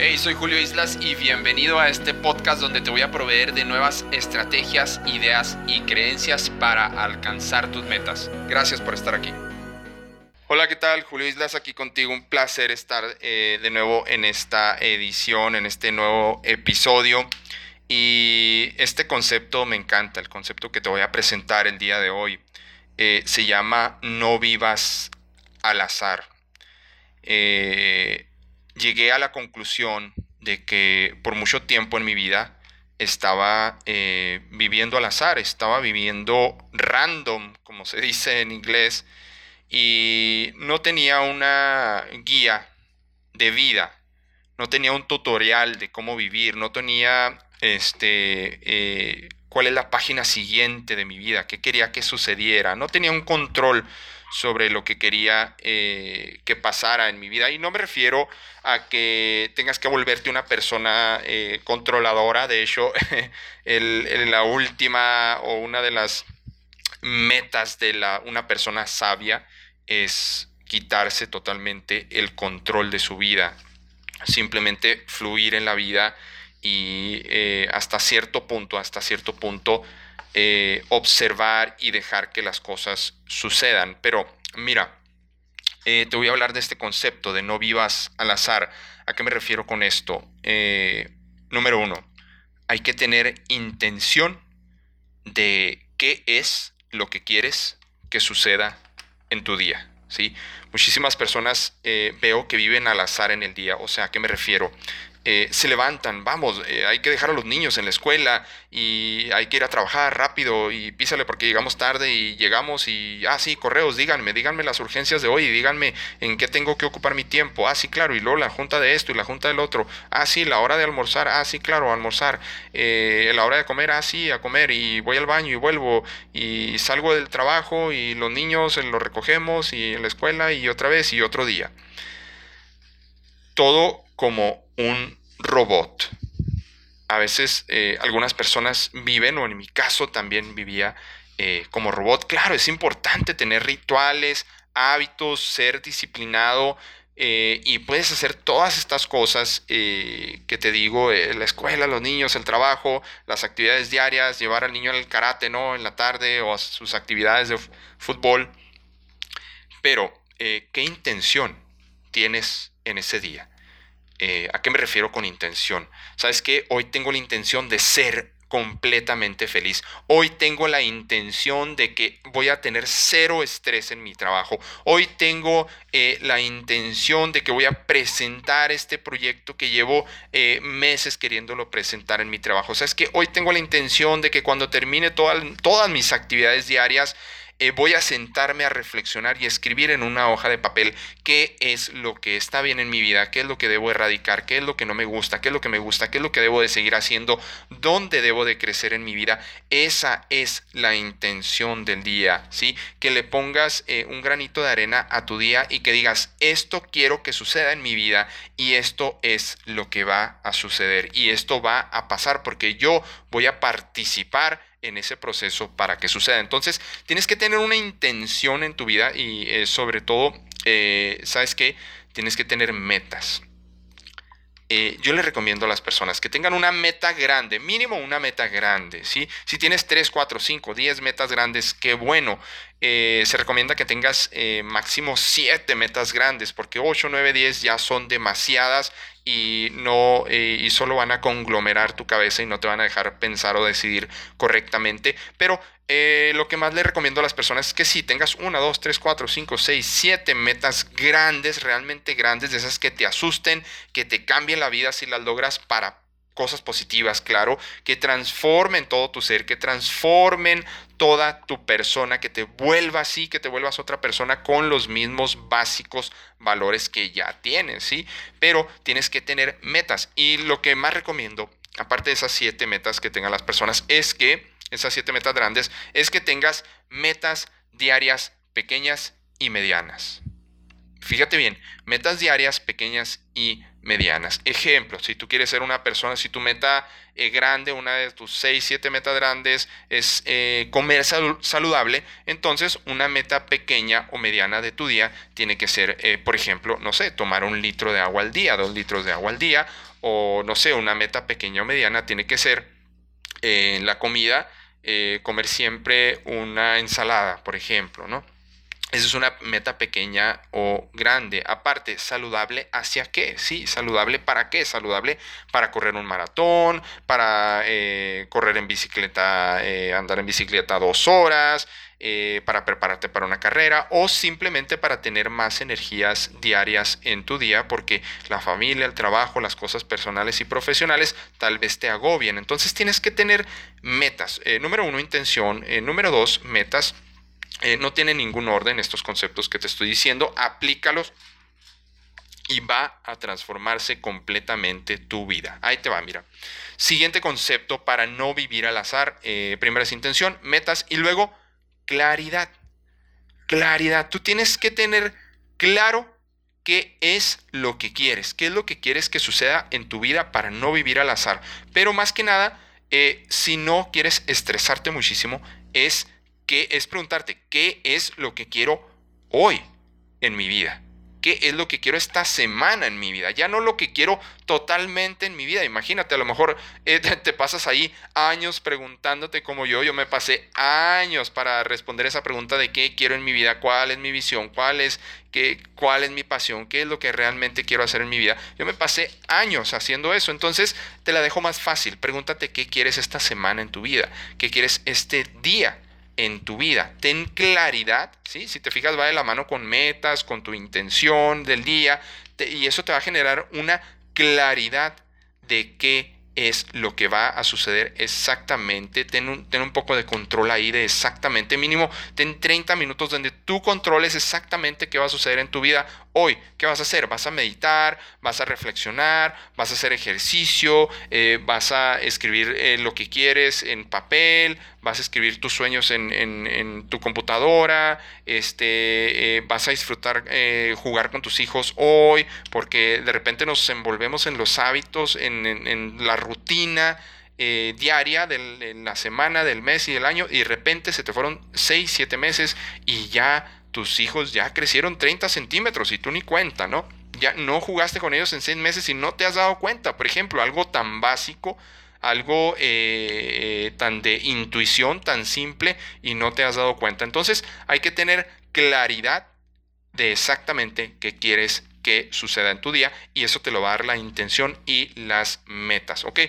Hey, soy Julio Islas y bienvenido a este podcast donde te voy a proveer de nuevas estrategias, ideas y creencias para alcanzar tus metas. Gracias por estar aquí. Hola, ¿qué tal? Julio Islas aquí contigo. Un placer estar eh, de nuevo en esta edición, en este nuevo episodio. Y este concepto me encanta, el concepto que te voy a presentar el día de hoy. Eh, se llama no vivas al azar. Eh, llegué a la conclusión de que por mucho tiempo en mi vida estaba eh, viviendo al azar, estaba viviendo random, como se dice en inglés, y no tenía una guía de vida, no tenía un tutorial de cómo vivir, no tenía este, eh, cuál es la página siguiente de mi vida, qué quería que sucediera, no tenía un control sobre lo que quería eh, que pasara en mi vida. Y no me refiero a que tengas que volverte una persona eh, controladora. De hecho, la última o una de las metas de la, una persona sabia es quitarse totalmente el control de su vida. Simplemente fluir en la vida y eh, hasta cierto punto, hasta cierto punto, eh, observar y dejar que las cosas sucedan. Pero mira, eh, te voy a hablar de este concepto de no vivas al azar. ¿A qué me refiero con esto? Eh, número uno, hay que tener intención de qué es lo que quieres que suceda en tu día. ¿sí? Muchísimas personas veo que viven al azar en el día. O sea, ¿a qué me refiero? Eh, se levantan, vamos, eh, hay que dejar a los niños en la escuela y hay que ir a trabajar rápido y písale porque llegamos tarde y llegamos y, ah, sí, correos, díganme, díganme las urgencias de hoy, díganme en qué tengo que ocupar mi tiempo, ah, sí, claro, y luego la junta de esto y la junta del otro, ah, sí, la hora de almorzar, ah, sí, claro, almorzar, eh, la hora de comer, ah, sí, a comer. Y voy al baño y vuelvo. Y salgo del trabajo y los niños los recogemos y en la escuela y otra vez y otro día. Todo como un robot. A veces eh, algunas personas viven, o en mi caso también vivía eh, como robot. Claro, es importante tener rituales, hábitos, ser disciplinado. Eh, y puedes hacer todas estas cosas que te digo, la escuela, los niños, el trabajo, las actividades diarias, llevar al niño al karate, ¿no? En la tarde o a sus actividades de fútbol. Pero, ¿qué intención tienes en ese día? Eh, ¿A qué me refiero con intención? ¿Sabes qué? Hoy tengo la intención de ser completamente feliz. Hoy tengo la intención de que voy a tener cero estrés en mi trabajo. Hoy tengo eh, la intención de que voy a presentar este proyecto que llevo eh, meses queriéndolo presentar en mi trabajo. O sea, es que hoy tengo la intención de que cuando termine todas mis actividades diarias, eh, voy a sentarme a reflexionar y escribir en una hoja de papel qué es lo que está bien en mi vida, qué es lo que debo erradicar, qué es lo que no me gusta, qué es lo que me gusta, qué es lo que debo de seguir haciendo, dónde debo de crecer en mi vida. Esa es la intención del día, ¿sí? Que le pongas eh, un granito de arena a tu día y que digas, esto quiero que suceda en mi vida y esto es lo que va a suceder y esto va a pasar porque yo voy a participar en ese proceso para que suceda. Entonces, tienes que tener una intención en tu vida y eh, sobre todo, eh, ¿sabes qué? Tienes que tener metas. Eh, yo les recomiendo a las personas que tengan una meta grande, mínimo una meta grande, ¿sí? Si tienes 3, 4, 5, 10 metas grandes, qué bueno. Se recomienda que tengas máximo 7 metas grandes, porque 8, 9, 10 ya son demasiadas y no eh, y solo van a conglomerar tu cabeza y no te van a dejar pensar o decidir correctamente. Pero eh, lo que más le recomiendo a las personas es que si tengas una, dos, tres, cuatro, cinco, seis, siete metas grandes, realmente grandes, de esas que te asusten, que te cambien la vida si las logras para cosas positivas, claro, que transformen todo tu ser, que transformen toda tu persona, que te vuelva así, que te vuelvas otra persona con los mismos básicos valores que ya tienes, ¿sí? Pero tienes que tener metas. Y lo que más recomiendo, aparte de esas siete metas que tengan las personas, es que, esas siete metas grandes, es que tengas metas diarias pequeñas y medianas. Fíjate bien, metas diarias pequeñas y medianas. Ejemplo, si tú quieres ser una persona, si tu meta eh, grande, una de tus 6, 7 metas grandes es eh, comer saludable, entonces una meta pequeña o mediana de tu día tiene que ser, eh, por ejemplo, no sé, tomar un litro de agua al día, dos litros de agua al día, o no sé, una meta pequeña o mediana tiene que ser en la comida, comer siempre una ensalada, por ejemplo, ¿no? Esa es una meta pequeña o grande. Aparte, saludable hacia qué? Sí, saludable para qué? Saludable para correr un maratón, para eh, correr en bicicleta, eh, andar en bicicleta dos horas, eh, para prepararte para una carrera o simplemente para tener más energías diarias en tu día porque la familia, el trabajo, las cosas personales y profesionales tal vez te agobien. Entonces tienes que tener metas. número uno, intención. número dos, metas eh, no tiene ningún orden estos conceptos que te estoy diciendo, aplícalos y va a transformarse completamente tu vida. Ahí te va, mira. Siguiente concepto para no vivir al azar. Eh, primera es intención, metas y luego claridad. Claridad. Tú tienes que tener claro qué es lo que quieres, qué es lo que quieres que suceda en tu vida para no vivir al azar. Pero más que nada, eh, si no quieres estresarte muchísimo, es que es preguntarte, ¿qué es lo que quiero hoy en mi vida? ¿Qué es lo que quiero esta semana en mi vida? Ya no lo que quiero totalmente en mi vida. Imagínate, a lo mejor eh, te pasas ahí años preguntándote como yo. Yo me pasé años para responder esa pregunta de qué quiero en mi vida, cuál es mi visión, cuál es, qué, cuál es mi pasión, qué es lo que realmente quiero hacer en mi vida. Yo me pasé años haciendo eso. Entonces te la dejo más fácil. Pregúntate qué quieres esta semana en tu vida, qué quieres este día en tu vida. Ten claridad, ¿sí? Si te fijas, va de la mano con metas, con tu intención del día, y eso te va a generar una claridad de qué es lo que va a suceder exactamente. Ten un, ten un, poco de control ahí de exactamente, mínimo, ten 30 minutos donde tú controles exactamente qué va a suceder en tu vida hoy. ¿Qué vas a hacer? ¿Vas a meditar? ¿Vas a reflexionar? ¿Vas a hacer ejercicio? Eh, ¿Vas a escribir eh, lo que quieres en papel? ¿Vas a escribir tus sueños en, tu computadora? Este, eh, ¿Vas a disfrutar jugar con tus hijos hoy? Porque de repente nos envolvemos en los hábitos, en, la rutina. Diaria de la semana, del mes y del año y de repente se te fueron 6, 7 meses y ya tus hijos ya crecieron 30 centímetros y tú ni cuenta, ¿no? Ya no jugaste con ellos en seis meses y no te has dado cuenta. Por ejemplo, algo tan básico, algo eh, tan de intuición, tan simple y no te has dado cuenta. Entonces hay que tener claridad de exactamente qué quieres que suceda en tu día y eso te lo va a dar la intención y las metas, ¿ok?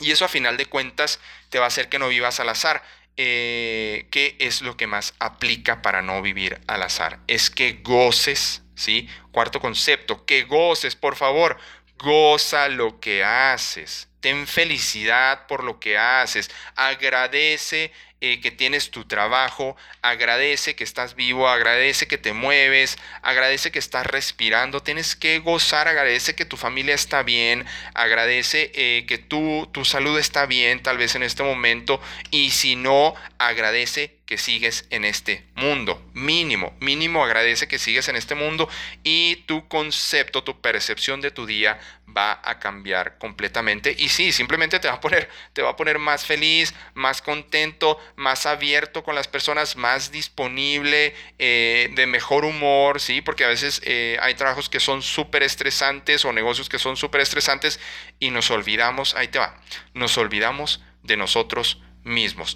Y eso a final de cuentas te va a hacer que no vivas al azar. Eh, ¿qué es lo que más aplica para no vivir al azar? Es que goces, ¿sí? Cuarto concepto, que goces, por favor, goza lo que haces. Ten felicidad por lo que haces. Agradece eh, que tienes tu trabajo, agradece que estás vivo, agradece que te mueves, agradece que estás respirando, tienes que gozar, agradece que tu familia está bien, agradece eh, que tú, tu salud está bien tal vez en este momento y si no, agradece que sigues en este mundo. Mínimo, mínimo agradece que sigues en este mundo y tu concepto, tu percepción de tu día va a cambiar completamente. Y sí, simplemente te va a poner, te va a poner más feliz, más contento, más abierto con las personas, más disponible, eh, de mejor humor, ¿sí? Porque a veces eh, hay trabajos que son súper estresantes o negocios que son súper estresantes y nos olvidamos, ahí te va, nos olvidamos de nosotros mismos.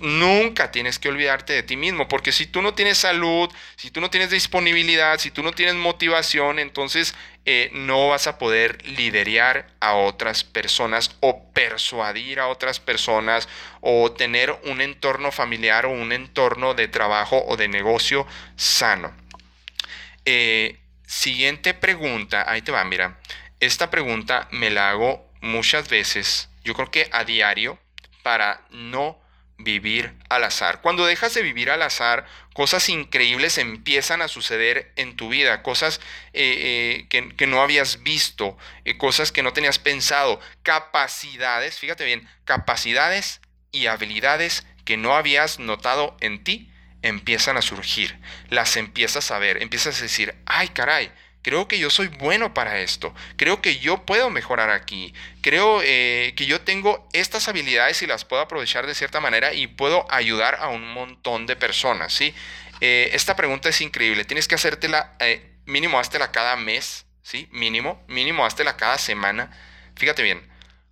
Nunca tienes que olvidarte de ti mismo, porque si tú no tienes salud, si tú no tienes disponibilidad, si tú no tienes motivación, entonces eh, no vas a poder liderar a otras personas o persuadir a otras personas o tener un entorno familiar o un entorno de trabajo o de negocio sano. Eh, siguiente pregunta, ahí te va, mira. Esta pregunta me la hago muchas veces, yo creo que a diario, para no vivir al azar. Cuando dejas de vivir al azar, cosas increíbles empiezan a suceder en tu vida, cosas eh, eh, que, no habías visto, eh, cosas que no tenías pensado, capacidades, fíjate bien, capacidades y habilidades que no habías notado en ti empiezan a surgir, las empiezas a ver, empiezas a decir, ay caray, creo que yo soy bueno para esto, creo que yo puedo mejorar aquí, creo eh, que yo tengo estas habilidades y las puedo aprovechar de cierta manera y puedo ayudar a un montón de personas, ¿sí? Eh, esta pregunta es increíble, tienes que hacértela, eh, mínimo háztela cada mes, ¿sí? Mínimo, mínimo háztela cada semana. Fíjate bien,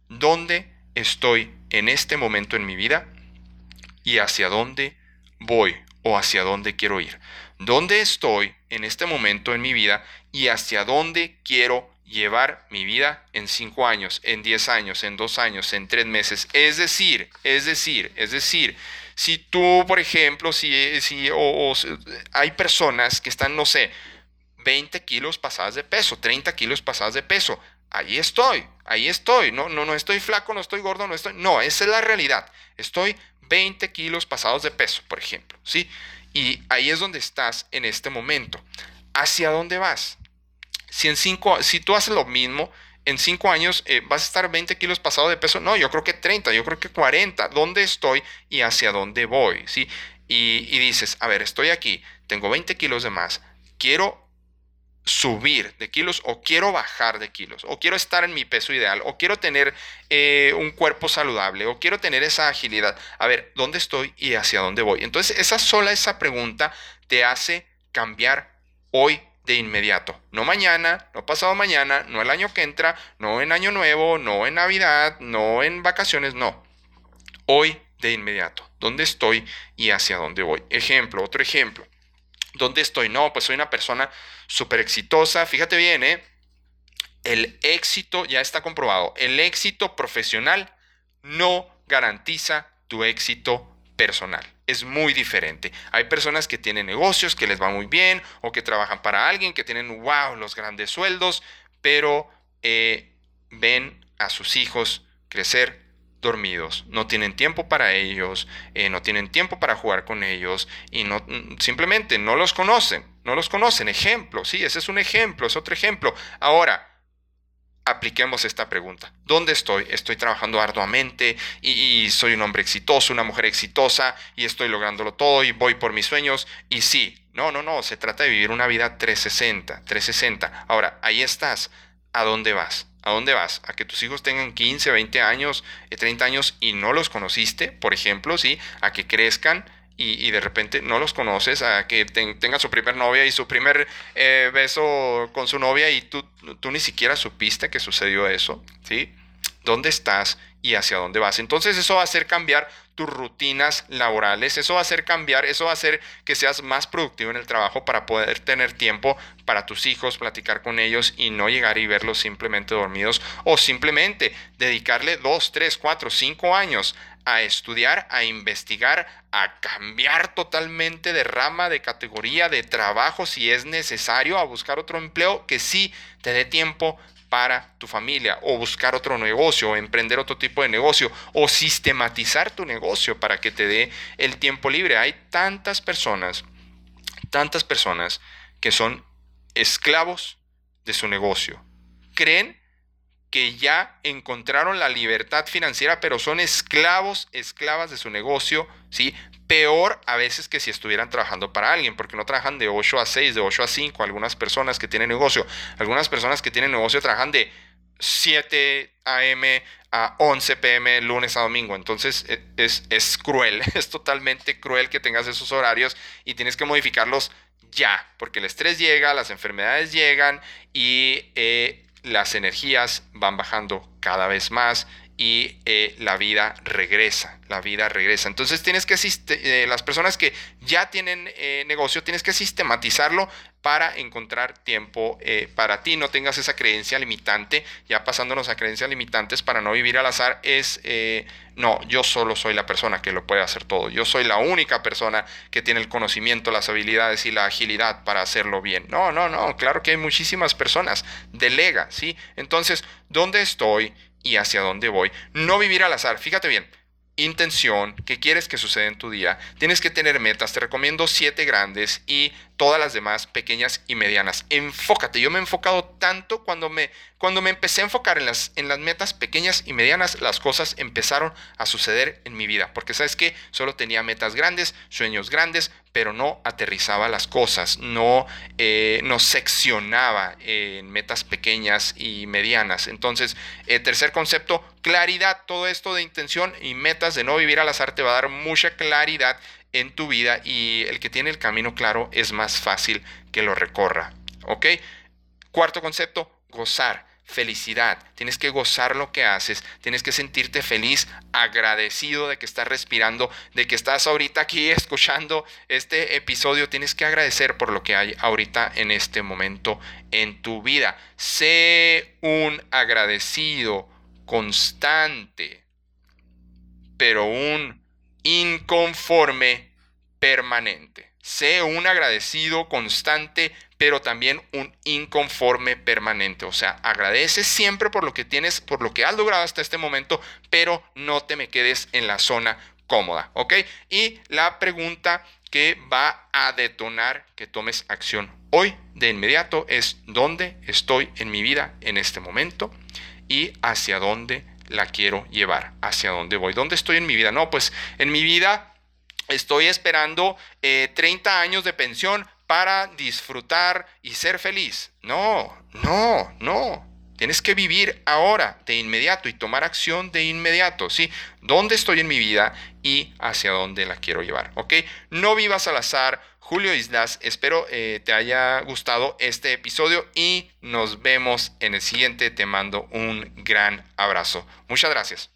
¿dónde estoy en este momento en mi vida y hacia dónde voy o hacia dónde quiero ir? ¿Dónde estoy en este momento en mi vida y hacia dónde quiero llevar mi vida en cinco años, en diez años, en dos años, en tres meses? Es decir, es decir, es decir, si tú, por ejemplo, si, si o, hay personas que están, no sé, 20 kilos pasadas de peso, 30 kilos pasadas de peso, ahí estoy, ahí estoy, no, no, no estoy flaco, no estoy gordo, no estoy, no, esa es la realidad, estoy 20 kilos pasados de peso, por ejemplo, ¿sí? Y ahí es donde estás en este momento. ¿Hacia dónde vas? Si, en cinco, si tú haces lo mismo, en cinco años eh, vas a estar 20 kilos pasado de peso. No, yo creo que 30, yo creo que 40. ¿Dónde estoy y hacia dónde voy? ¿Sí? Y, y dices, a ver, estoy aquí, tengo 20 kilos de más, quiero subir de kilos o quiero bajar de kilos o quiero estar en mi peso ideal o quiero tener eh, un cuerpo saludable o quiero tener esa agilidad. A ver, ¿dónde estoy y hacia dónde voy? Entonces, esa sola, esa pregunta te hace cambiar hoy de inmediato. No mañana, no pasado mañana, no el año que entra, no en año nuevo, no en Navidad, no en vacaciones, no. Hoy de inmediato. ¿Dónde estoy y hacia dónde voy? Ejemplo, otro ejemplo. ¿Dónde estoy? No, pues soy una persona súper exitosa. Fíjate bien, ¿eh? El éxito, ya está comprobado, el éxito profesional no garantiza tu éxito personal. Es muy diferente. Hay personas que tienen negocios que les va muy bien o que trabajan para alguien, que tienen, wow, los grandes sueldos, pero eh, ven a sus hijos crecer dormidos, no tienen tiempo para ellos, eh, no tienen tiempo para jugar con ellos y no mm, simplemente no los conocen, no los conocen. Ejemplo, sí, ese es un ejemplo, es otro ejemplo. Ahora, apliquemos esta pregunta. ¿Dónde estoy? Estoy trabajando arduamente y, soy un hombre exitoso, una mujer exitosa y estoy lográndolo todo y voy por mis sueños. Y sí, no, no, no, se trata de vivir una vida 360, 360. Ahora, ahí estás. ¿A dónde vas? ¿A dónde vas? ¿A que tus hijos tengan 15, 20 años, 30 eh, años y no los conociste, por ejemplo, sí? A que crezcan y, de repente no los conoces, a que tengan su primer novia y su primer eh, beso con su novia y tú, tú ni siquiera supiste que sucedió eso, ¿sí? ¿Dónde estás y hacia dónde vas? Entonces eso va a hacer cambiar tus rutinas laborales. Eso va a hacer cambiar, eso va a hacer que seas más productivo en el trabajo para poder tener tiempo para tus hijos, platicar con ellos y no llegar y verlos simplemente dormidos o simplemente dedicarle dos, tres, cuatro, cinco años a estudiar, a investigar, a cambiar totalmente de rama, de categoría, de trabajo si es necesario, a buscar otro empleo que sí te dé tiempo para tu familia o buscar otro negocio o emprender otro tipo de negocio o sistematizar tu negocio para que te dé el tiempo libre. Hay tantas personas, tantas personas que son esclavos de su negocio. Creen que ya encontraron la libertad financiera, pero son esclavos, esclavas de su negocio, ¿sí? Peor a veces que si estuvieran trabajando para alguien, porque no trabajan de 8 a 6, de 8 a 5, algunas personas que tienen negocio, algunas personas que tienen negocio trabajan de 7 a.m. a 11 p.m. lunes a domingo. Entonces e, es, es cruel, es totalmente cruel que tengas esos horarios y tienes que modificarlos ya, porque el estrés llega, las enfermedades llegan y eh, las energías van bajando cada vez más y eh, la vida regresa, la vida regresa. Entonces tienes que, eh, las personas que ya tienen eh, negocio, tienes que sistematizarlo para encontrar tiempo para ti, no tengas esa creencia limitante, ya pasándonos a creencias limitantes para no vivir al azar, es, no, yo solo soy la persona que lo puede hacer todo, yo soy la única persona que tiene el conocimiento, las habilidades y la agilidad para hacerlo bien. No, no, no, claro que hay muchísimas personas, delega, ¿sí? Entonces, ¿dónde estoy? Y hacia dónde voy. No vivir al azar. Fíjate bien, intención, qué quieres que suceda en tu día. Tienes que tener metas. Te recomiendo siete grandes y todas las demás pequeñas y medianas. Enfócate. Yo me he enfocado tanto cuando me, cuando me empecé a enfocar en las, en las metas pequeñas y medianas, las cosas empezaron a suceder en mi vida. Porque sabes que solo tenía metas grandes, sueños grandes, pero no aterrizaba las cosas, no, eh, no seccionaba en metas pequeñas y medianas. Entonces, el tercer concepto, claridad, todo esto de intención y metas de no vivir al azar te va a dar mucha claridad en tu vida y el que tiene el camino claro es más fácil que lo recorra. ¿Ok? Cuarto concepto, gozar felicidad, tienes que gozar lo que haces, tienes que sentirte feliz, agradecido de que estás respirando, de que estás ahorita aquí escuchando este episodio, tienes que agradecer por lo que hay ahorita en este momento en tu vida. Sé un agradecido constante, pero un inconforme permanente. Sé un agradecido constante, pero también un inconforme permanente. O sea, agradece siempre por lo que tienes, por lo que has logrado hasta este momento, pero no te me quedes en la zona cómoda, ¿ok? Y la pregunta que va a detonar que tomes acción hoy de inmediato es dónde estoy en mi vida en este momento y hacia dónde la quiero llevar, hacia dónde voy, dónde estoy en mi vida. No, pues en mi vida estoy esperando 30 eh, años de pensión para disfrutar y ser feliz. No, no, no. Tienes que vivir ahora, de inmediato, y tomar acción de inmediato, ¿sí? ¿Dónde estoy en mi vida y hacia dónde la quiero llevar? ¿Ok? No vivas al azar. Julio Islas, espero eh, te haya gustado este episodio y nos vemos en el siguiente. Te mando un gran abrazo. Muchas gracias.